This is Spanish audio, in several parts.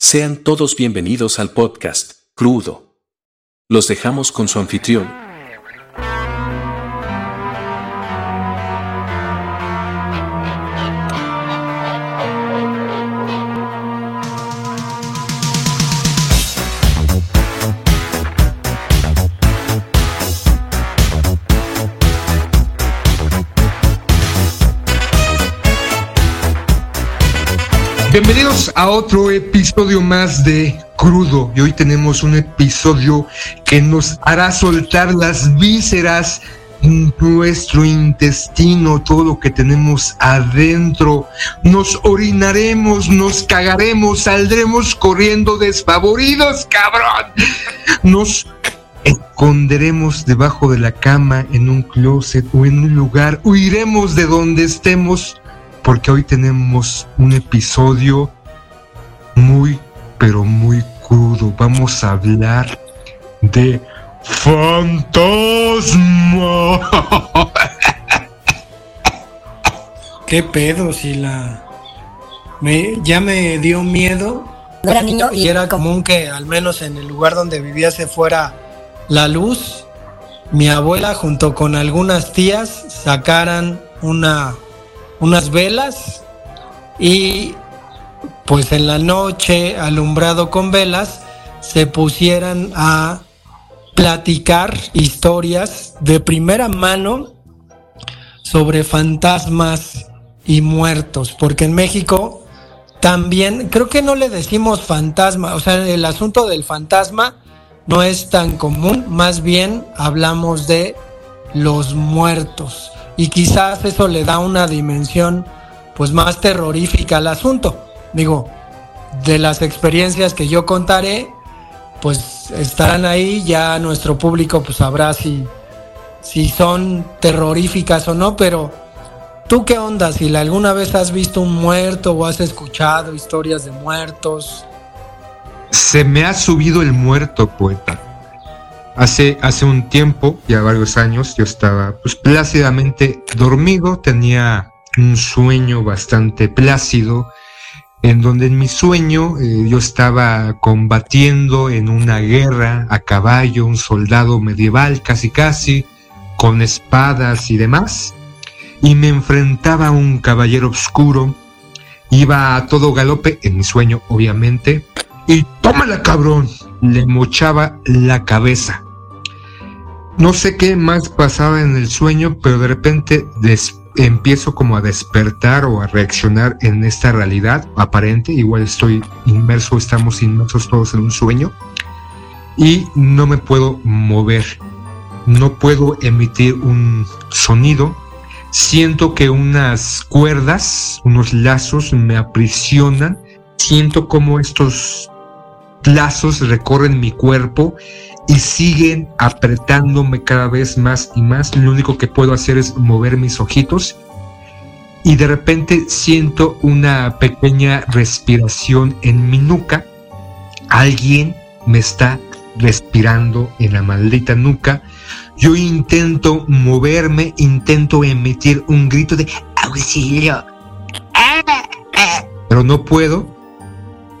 Sean todos bienvenidos al podcast, Crudo. Los dejamos con su anfitrión, a otro episodio más de Crudo. Y hoy tenemos un episodio que nos hará soltar las vísceras, nuestro intestino, todo lo que tenemos adentro. Nos orinaremos, nos cagaremos, saldremos corriendo desfavoridos, cabrón. Nos esconderemos debajo de la cama, en un closet o en un lugar. Huiremos de donde estemos porque hoy tenemos un episodio muy, pero muy crudo. Vamos a hablar de fantasma. ¿Qué pedo si la... Me, ya me dio miedo. era niño y era común que al menos en el lugar donde vivía se fuera la luz. Mi abuela junto con algunas tías sacaran una unas velas y pues en la noche, alumbrado con velas, se pusieran a platicar historias de primera mano sobre fantasmas y muertos, porque en México también creo que no le decimos fantasma, o sea, el asunto del fantasma no es tan común, más bien hablamos de los muertos y quizás eso le da una dimensión pues más terrorífica al asunto. Digo, de las experiencias que yo contaré, pues estarán ahí, ya nuestro público pues sabrá si, si son terroríficas o no, pero ¿tú qué onda? Si alguna vez has visto un muerto o has escuchado historias de muertos. Se me ha subido el muerto, poeta. Hace, hace un tiempo, ya varios años, yo estaba pues plácidamente dormido, tenía un sueño bastante plácido, en donde en mi sueño eh, yo estaba combatiendo en una guerra a caballo, un soldado medieval casi casi, con espadas y demás, y me enfrentaba a un caballero oscuro, iba a todo galope, en mi sueño obviamente, y tómala cabrón, le mochaba la cabeza. No sé qué más pasaba en el sueño, pero de repente empiezo como a despertar o a reaccionar en esta realidad aparente. Igual estoy inmerso, estamos inmersos todos en un sueño. Y no me puedo mover. No puedo emitir un sonido. Siento que unas cuerdas, unos lazos me aprisionan. Siento como estos lazos recorren mi cuerpo y siguen apretándome cada vez más y más. Lo único que puedo hacer es mover mis ojitos y de repente siento una pequeña respiración en mi nuca. Alguien me está respirando en la maldita nuca. Yo intento moverme, intento emitir un grito de auxilio. Pero no puedo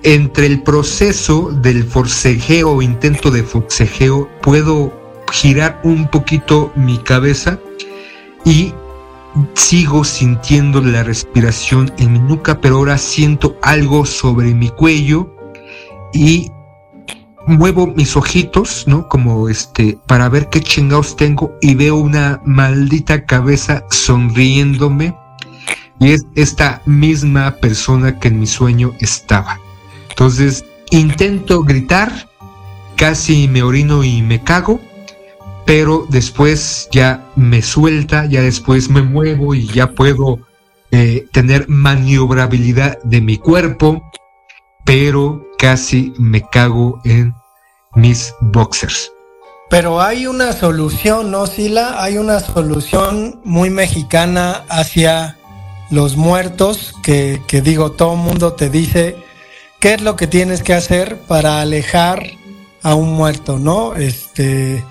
entre el proceso del forcejeo o intento de forcejeo puedo girar un poquito mi cabeza y sigo sintiendo la respiración en mi nuca, pero ahora siento algo sobre mi cuello y muevo mis ojitos, ¿no? Como este, para ver qué chingados tengo y veo una maldita cabeza sonriéndome y es esta misma persona que en mi sueño estaba. Entonces intento gritar, casi me orino y me cago, pero después ya me suelta, ya después me muevo y ya puedo eh, tener maniobrabilidad de mi cuerpo, pero casi me cago en mis boxers. Pero hay una solución, ¿no, Sila? Hay una solución muy mexicana hacia los muertos, que, que digo, todo mundo te dice, qué es lo que tienes que hacer para alejar a un muerto, ¿no? Este,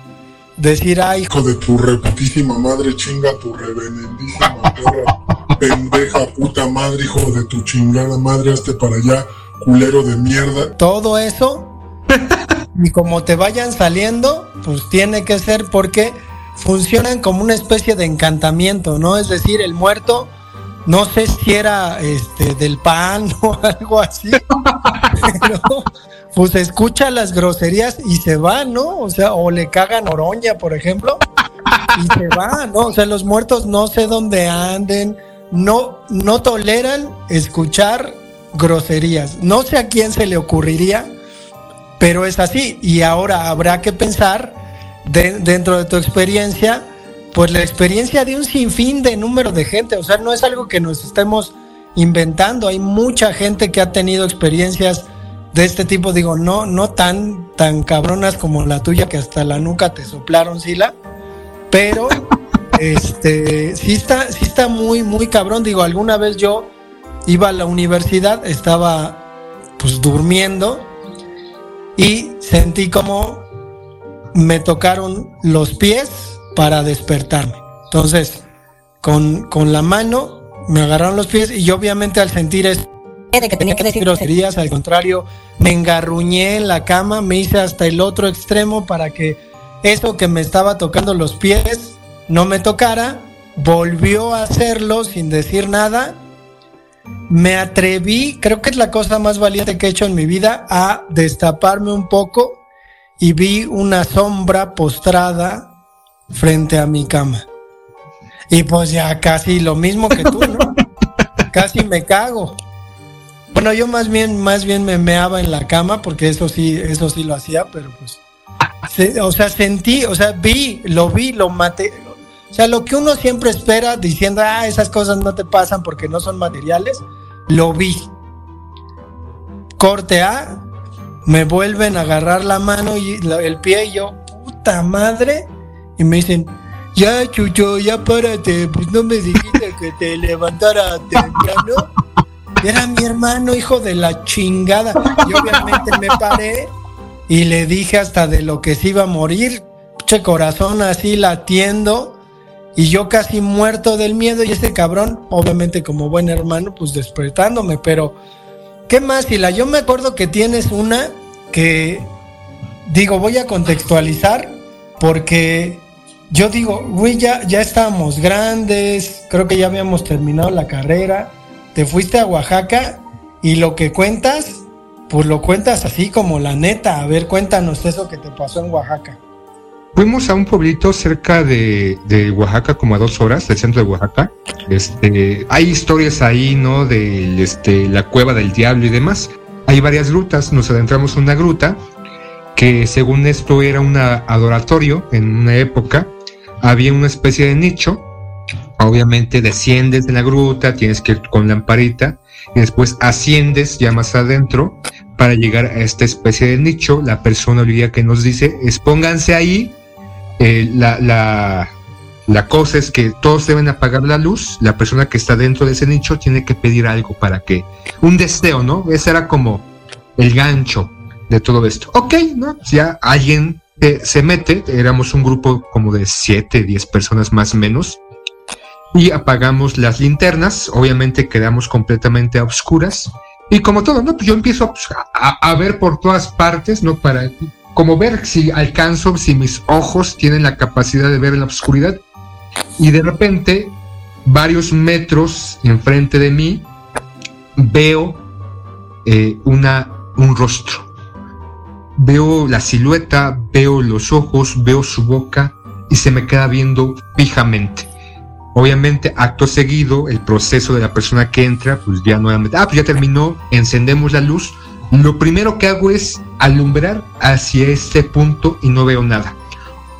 decir, ay, hijo de tu reputísima madre, chinga tu revenendísima perra, pendeja puta madre, hijo de tu chingada madre, hazte para allá, culero de mierda. Todo eso. y como te vayan saliendo, pues tiene que ser porque funcionan como una especie de encantamiento, ¿no? Es decir, el muerto, no sé si era este del pan o algo así, pero pues escucha las groserías y se va, ¿no? O sea, o le cagan oroña, por ejemplo, y se va, ¿no? O sea, los muertos no sé dónde anden, no, no toleran escuchar groserías. No sé a quién se le ocurriría, pero es así. Y ahora habrá que pensar dentro de tu experiencia, pues la experiencia de un sinfín de número de gente. O sea, no es algo que nos estemos inventando. Hay mucha gente que ha tenido experiencias de este tipo, digo, no, no tan, tan cabronas como la tuya que hasta la nuca te soplaron, Sila, pero este sí está, sí está muy, muy cabrón. Digo, alguna vez yo iba a la universidad, estaba pues durmiendo y sentí como me tocaron los pies para despertarme. Entonces, con, con la mano me agarraron los pies y yo obviamente al sentir eso de que tenía que decir groserías, al contrario, me engarruñé en la cama, me hice hasta el otro extremo para que eso que me estaba tocando los pies no me tocara, volvió a hacerlo sin decir nada. Me atreví, creo que es la cosa más valiente que he hecho en mi vida, a destaparme un poco y vi una sombra postrada frente a mi cama. Y pues ya casi lo mismo que tú, ¿no? casi me cago. Bueno, yo más bien, más bien me meaba en la cama, porque eso sí, eso sí lo hacía, pero pues. o sea, sentí, o sea, vi, lo vi, lo maté. O sea, lo que uno siempre espera diciendo, ah, esas cosas no te pasan porque no son materiales, lo vi. Corte A, me vuelven a agarrar la mano y el pie y yo, puta madre, y me dicen, ya Chucho, ya párate, pues no me dijiste que te levantara temprano. Era mi hermano, hijo de la chingada. Y obviamente me paré y le dije hasta de lo que se iba a morir. Che corazón así latiendo. Y yo casi muerto del miedo. Y ese cabrón, obviamente como buen hermano, pues despertándome. Pero, ¿qué más, la Yo me acuerdo que tienes una que, digo, voy a contextualizar porque yo digo, güey, ya, ya estábamos grandes, creo que ya habíamos terminado la carrera te fuiste a Oaxaca y lo que cuentas, pues lo cuentas así como la neta. A ver, cuéntanos eso que te pasó en Oaxaca. Fuimos a un pueblito cerca de, Oaxaca, como a dos horas del centro de Oaxaca. Este, hay historias ahí, ¿no? De este, la cueva del diablo y demás. Hay varias grutas. Nos adentramos en una gruta que, según esto, era un adoratorio en una época. Había una especie de nicho obviamente desciendes de la gruta, tienes que ir con lamparita y después asciendes ya más adentro para llegar a esta especie de nicho. La persona olvida que nos dice, expónganse ahí. Eh, la, la, la cosa es que todos deben apagar la luz. La persona que está dentro de ese nicho tiene que pedir algo para que, un deseo, ¿no? Ese era como el gancho de todo esto. Ok, ¿no? Ya alguien eh, se mete, éramos un grupo como de 7, 10 personas más o menos y apagamos las linternas, obviamente quedamos completamente a oscuras y como todo, ¿no? Pues yo empiezo pues, a, ver por todas partes, ¿no? Para como ver si alcanzo, si mis ojos tienen la capacidad de ver en la oscuridad y de repente varios metros enfrente de mí veo eh, una, un rostro. Veo la silueta, veo los ojos, veo su boca y se me queda viendo fijamente. Obviamente, acto seguido, el proceso de la persona que entra, pues ya nuevamente, ah, pues ya terminó, encendemos la luz. Lo primero que hago es alumbrar hacia este punto y no veo nada.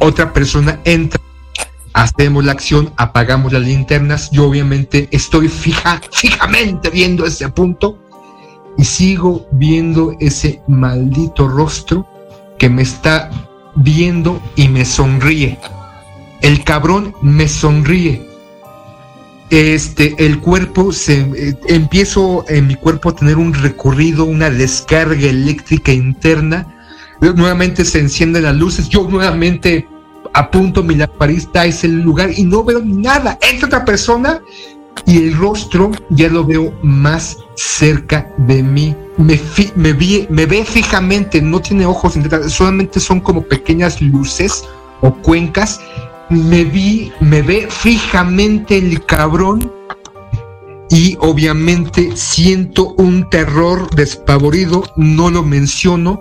Otra persona entra, hacemos la acción, apagamos las linternas. Yo obviamente estoy fija, fijamente viendo ese punto y sigo viendo ese maldito rostro que me está viendo y me sonríe. El cabrón me sonríe este, el cuerpo se eh, empiezo en mi cuerpo a tener un recorrido, una descarga eléctrica interna. Nuevamente se encienden las luces, yo nuevamente apunto mi lamparista a ese lugar y no veo nada. Entra otra persona y el rostro ya lo veo más cerca de mí. Me, me, me ve fijamente, no tiene ojos, solamente son como pequeñas luces o cuencas. Me vi, me ve fijamente el cabrón y obviamente siento un terror despavorido, no lo menciono,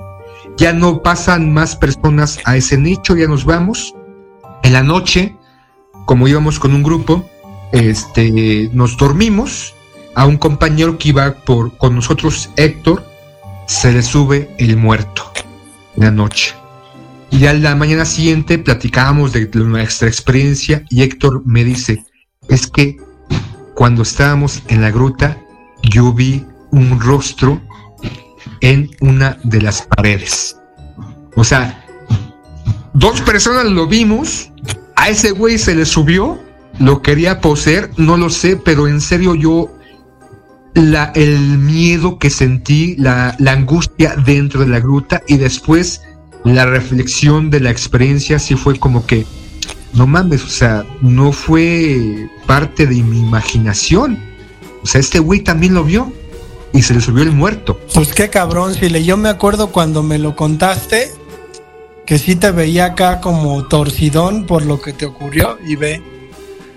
ya no pasan más personas a ese nicho, ya nos vamos. En la noche, como íbamos con un grupo, este, nos dormimos. A un compañero que iba por, con nosotros, Héctor, se le sube el muerto en la noche. Y ya la mañana siguiente platicábamos de nuestra experiencia y Héctor me dice, es que cuando estábamos en la gruta, yo vi un rostro en una de las paredes. O sea, dos personas lo vimos, a ese güey se le subió, lo quería poseer, no lo sé, pero en serio yo la, el miedo que sentí, la, la angustia dentro de la gruta y después la reflexión de la experiencia sí fue como que no mames, o sea, no fue parte de mi imaginación. O sea, este güey también lo vio y se le subió el muerto. Pues qué cabrón, le yo me acuerdo cuando me lo contaste, que sí te veía acá como torcidón por lo que te ocurrió y ve,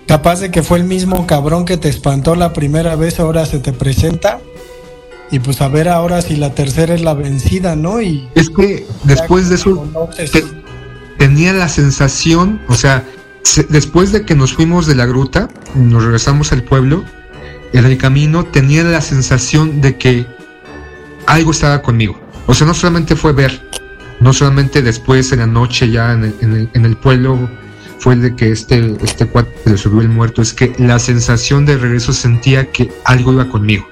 capaz de que fue el mismo cabrón que te espantó la primera vez, ahora se te presenta. Y pues a ver ahora si la tercera es la vencida, ¿no? Y es que después de eso tenía la sensación, o sea, después de que nos fuimos de la gruta, nos regresamos al pueblo, en el camino tenía la sensación de que algo estaba conmigo. O sea, no solamente fue ver, no solamente después en la noche ya en el, pueblo fue el de que este, este cuate le subió el muerto, es que la sensación de regreso sentía que algo iba conmigo,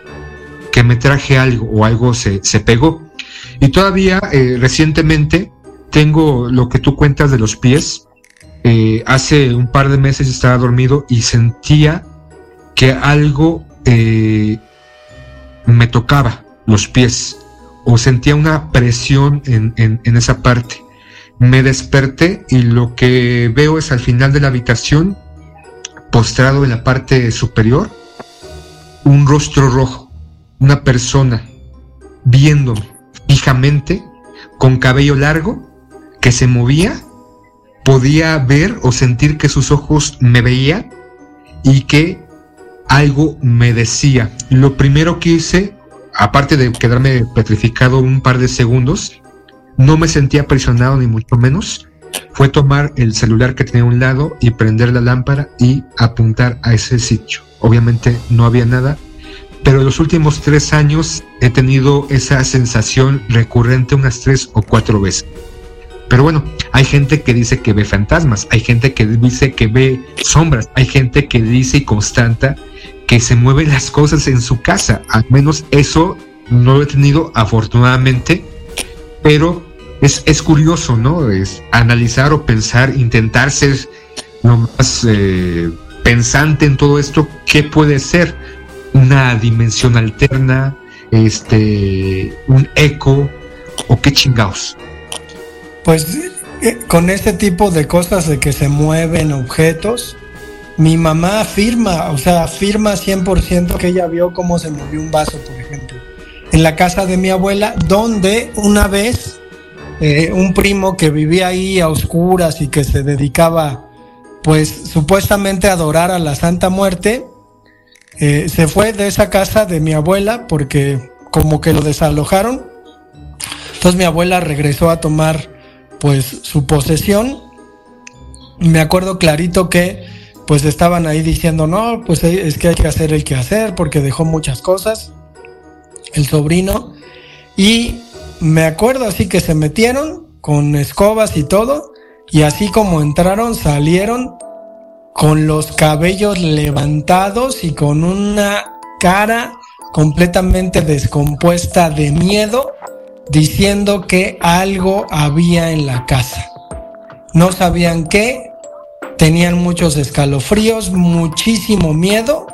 que me traje algo o algo se, se pegó. Y todavía eh, recientemente tengo lo que tú cuentas de los pies. Eh, hace un par de meses estaba dormido y sentía que algo eh, me tocaba los pies o sentía una presión en, en, esa parte. Me desperté y lo que veo es al final de la habitación, postrado en la parte superior, un rostro rojo, una persona viéndome fijamente, con cabello largo que se movía, podía ver o sentir que sus ojos me veían y que algo me decía. Lo primero que hice, aparte de quedarme petrificado un par de segundos, no me sentía presionado ni mucho menos, fue tomar el celular que tenía a un lado y prender la lámpara y apuntar a ese sitio. Obviamente no había nada, pero en los últimos tres años he tenido esa sensación recurrente unas tres o cuatro veces. Pero bueno, hay gente que dice que ve fantasmas, hay gente que dice que ve sombras, hay gente que dice y constata que se mueven las cosas en su casa. Al menos eso no lo he tenido afortunadamente, pero es, es curioso, ¿no? Es analizar o pensar, intentar ser lo más eh, pensante en todo esto, ¿qué puede ser? Una dimensión alterna, este, un eco, o qué chingados. Pues eh, con este tipo de cosas de que se mueven objetos, mi mamá afirma, o sea, afirma 100% que ella vio cómo se movió un vaso, por ejemplo, en la casa de mi abuela, donde una vez eh, un primo que vivía ahí a oscuras y que se dedicaba, pues supuestamente a adorar a la Santa Muerte, eh, se fue de esa casa de mi abuela porque como que lo desalojaron. Entonces mi abuela regresó a tomar pues su posesión. Me acuerdo clarito que pues estaban ahí diciendo, no, pues es que hay que hacer el que hacer porque dejó muchas cosas, el sobrino. Y me acuerdo así que se metieron con escobas y todo, y así como entraron, salieron con los cabellos levantados y con una cara completamente descompuesta de miedo diciendo que algo había en la casa. No sabían qué, tenían muchos escalofríos, muchísimo miedo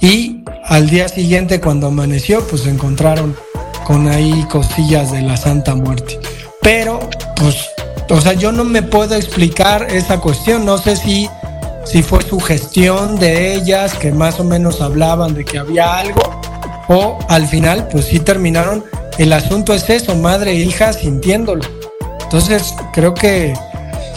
y al día siguiente cuando amaneció pues se encontraron con ahí costillas de la Santa Muerte. Pero pues, o sea, yo no me puedo explicar esa cuestión, no sé si si fue su gestión de ellas que más o menos hablaban de que había algo o al final pues sí terminaron. El asunto es eso, madre e hija sintiéndolo. Entonces creo que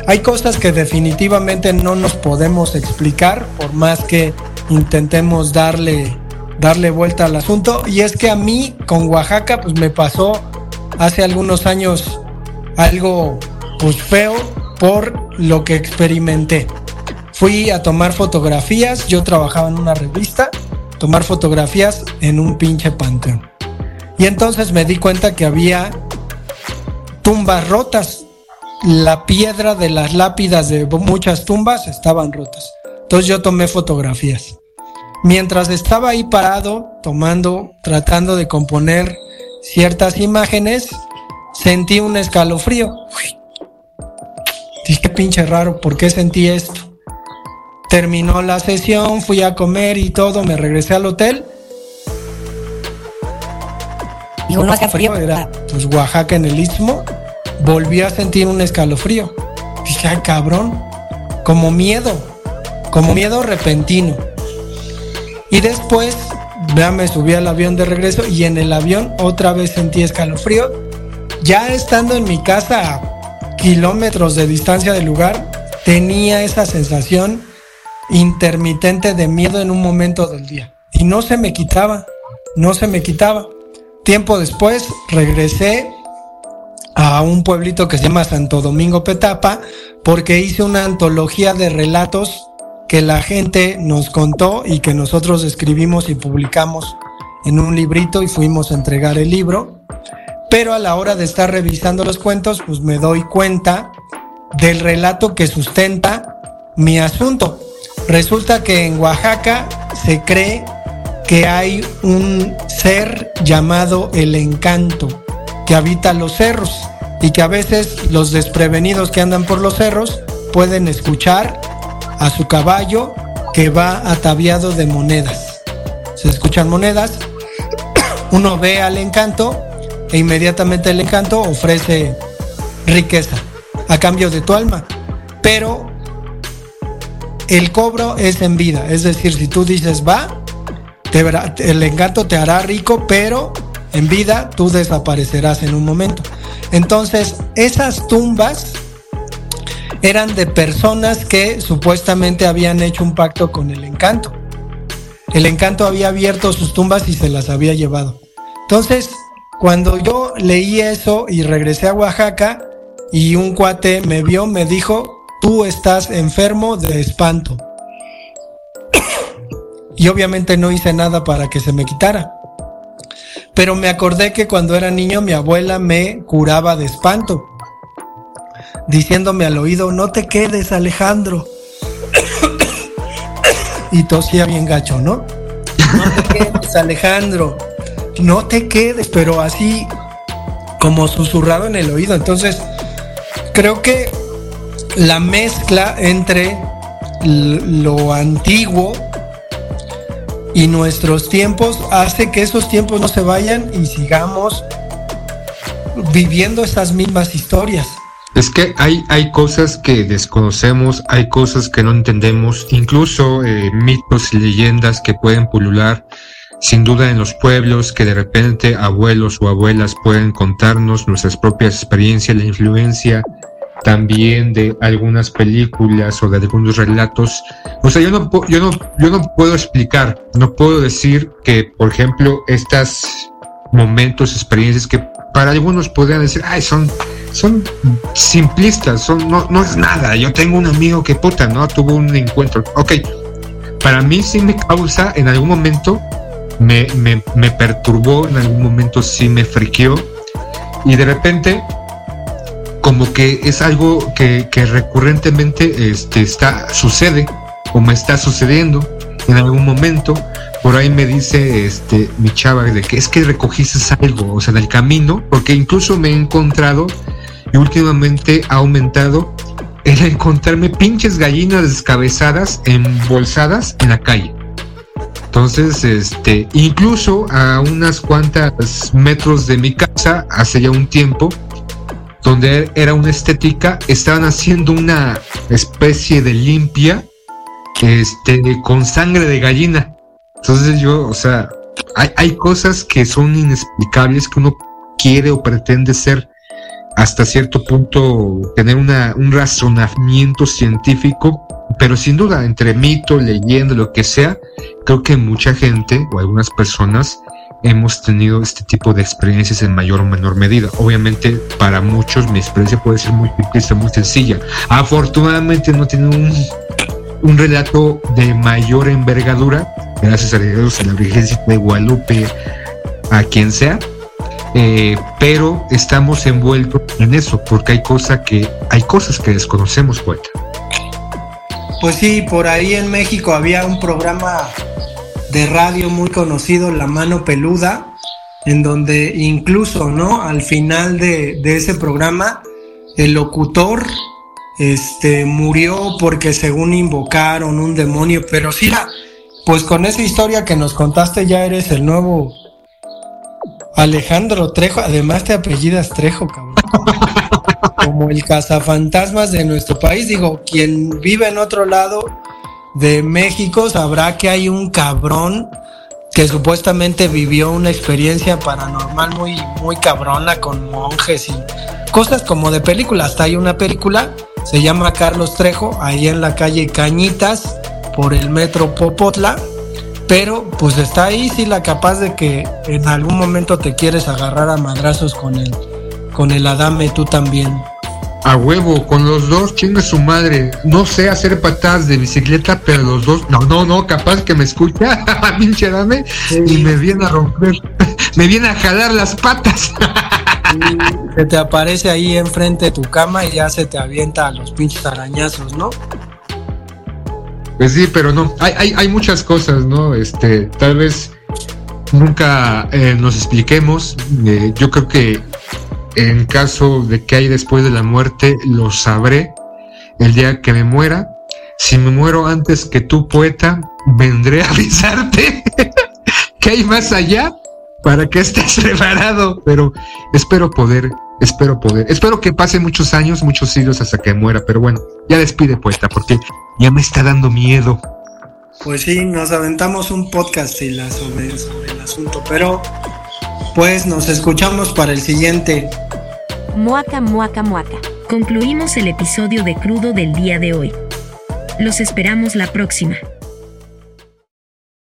hay cosas que definitivamente no nos podemos explicar por más que intentemos darle darle vuelta al asunto y es que a mí con Oaxaca pues me pasó hace algunos años algo pues feo por lo que experimenté. Fui a tomar fotografías, yo trabajaba en una revista, tomar fotografías en un pinche panteón. Y entonces me di cuenta que había tumbas rotas. La piedra de las lápidas de muchas tumbas estaban rotas. Entonces yo tomé fotografías. Mientras estaba ahí parado, tomando, tratando de componer ciertas imágenes, sentí un escalofrío. Dije, qué pinche raro, ¿por qué sentí esto? Terminó la sesión, fui a comer y todo, me regresé al hotel. Y uno hace frío. Era, pues Oaxaca en el Istmo. Volví a sentir un escalofrío. Dije, ay cabrón, como miedo, como miedo repentino. Y después, ya me subí al avión de regreso y en el avión otra vez sentí escalofrío. Ya estando en mi casa a kilómetros de distancia del lugar, tenía esa sensación intermitente de miedo en un momento del día. Y no se me quitaba, no se me quitaba. Tiempo después regresé a un pueblito que se llama Santo Domingo Petapa porque hice una antología de relatos que la gente nos contó y que nosotros escribimos y publicamos en un librito y fuimos a entregar el libro. Pero a la hora de estar revisando los cuentos, pues me doy cuenta del relato que sustenta mi asunto. Resulta que en Oaxaca se cree que hay un ser llamado el encanto que habita los cerros y que a veces los desprevenidos que andan por los cerros pueden escuchar a su caballo que va ataviado de monedas. Se escuchan monedas, uno ve al encanto e inmediatamente el encanto ofrece riqueza a cambio de tu alma. Pero el cobro es en vida, es decir, si tú dices va, el encanto te hará rico, pero en vida tú desaparecerás en un momento. Entonces, esas tumbas eran de personas que supuestamente habían hecho un pacto con el encanto. El encanto había abierto sus tumbas y se las había llevado. Entonces, cuando yo leí eso y regresé a Oaxaca y un cuate me vio, me dijo, tú estás enfermo de espanto. y obviamente no hice nada para que se me quitara. Pero me acordé que cuando era niño mi abuela me curaba de espanto, diciéndome al oído, no te quedes Alejandro. y tosía bien gacho, ¿no? No te quedes Alejandro, no te quedes, pero así como susurrado en el oído. Entonces, creo que la mezcla entre lo antiguo y nuestros tiempos hace que esos tiempos no se vayan y sigamos viviendo esas mismas historias. Es que hay, hay cosas que desconocemos, hay cosas que no entendemos, incluso eh, mitos y leyendas que pueden pulular sin duda en los pueblos que de repente abuelos o abuelas pueden contarnos nuestras propias experiencias, la influencia también de algunas películas o de algunos relatos. O sea, yo no, yo no, yo no puedo explicar, no puedo decir que, por ejemplo, estos momentos, experiencias que para algunos podrían decir, ay, son, son simplistas, son, no, no es nada. Yo tengo un amigo que puta, ¿no? Tuvo un encuentro. Ok, para mí sí me causa en algún momento, me, me, me perturbó, en algún momento sí me friqueó. Y de repente como que es algo que, recurrentemente este, está, sucede o me está sucediendo en algún momento. Por ahí me dice este, mi chava de que es que recogiste algo, o sea, en el camino, porque incluso me he encontrado y últimamente ha aumentado el encontrarme pinches gallinas descabezadas, embolsadas en la calle. Entonces, este, incluso a unas cuantas metros de mi casa, hace ya un tiempo, donde era una estética, estaban haciendo una especie de limpia este, con sangre de gallina. Entonces yo, o sea, hay, hay cosas que son inexplicables que uno quiere o pretende ser hasta cierto punto tener una, un razonamiento científico, pero sin duda, entre mito, leyenda, lo que sea, creo que mucha gente o algunas personas hemos tenido este tipo de experiencias en mayor o menor medida. Obviamente, para muchos mi experiencia puede ser muy simple, muy sencilla. Afortunadamente no tiene un, un relato de mayor envergadura, gracias a Dios, a la Virgen de Guadalupe, a quien sea, eh, pero estamos envueltos en eso, porque hay, cosa que, hay cosas que desconocemos, poeta. Pues sí, por ahí en México había un programa de radio muy conocido, La Mano Peluda, en donde incluso, ¿no? Al final de, de ese programa, el locutor este, murió porque según invocaron un demonio, pero sí, pues con esa historia que nos contaste ya eres el nuevo Alejandro Trejo, además te apellidas Trejo, cabrón. Como el cazafantasmas de nuestro país. Digo, quien vive en otro lado de México sabrá que hay un cabrón que supuestamente vivió una experiencia paranormal muy, muy cabrona con monjes y cosas como de película. Hasta hay una película, se llama Carlos Trejo, ahí en la calle Cañitas, por el metro Popotla pero pues está ahí sí la capaz de que en algún momento te quieres agarrar a madrazos con el, con el Adame tú también. A huevo, con los dos, chinga su madre. No sé hacer patadas de bicicleta, pero los dos, no, no, no, capaz que me escucha, pinche Adame, y me viene a romper, me viene a jalar las patas. se te aparece ahí enfrente de tu cama y ya se te avienta a los pinches arañazos, ¿no? Pues sí, pero no, hay, hay, hay muchas cosas, ¿no? Este, tal vez nunca eh, nos expliquemos. Eh, yo creo que en caso de que hay después de la muerte, lo sabré el día que me muera. Si me muero antes que tú, poeta, vendré a avisarte que hay más allá para que estés preparado. Pero espero poder Espero poder. Espero que pase muchos años, muchos siglos hasta que muera. Pero bueno, ya despide, poeta, porque ya me está dando miedo. Pues sí, nos aventamos un podcast sobre, sobre el asunto, pero pues nos escuchamos para el siguiente. Muaca, muaca, muaca. Concluimos el episodio de Crudo del día de hoy. Los esperamos la próxima.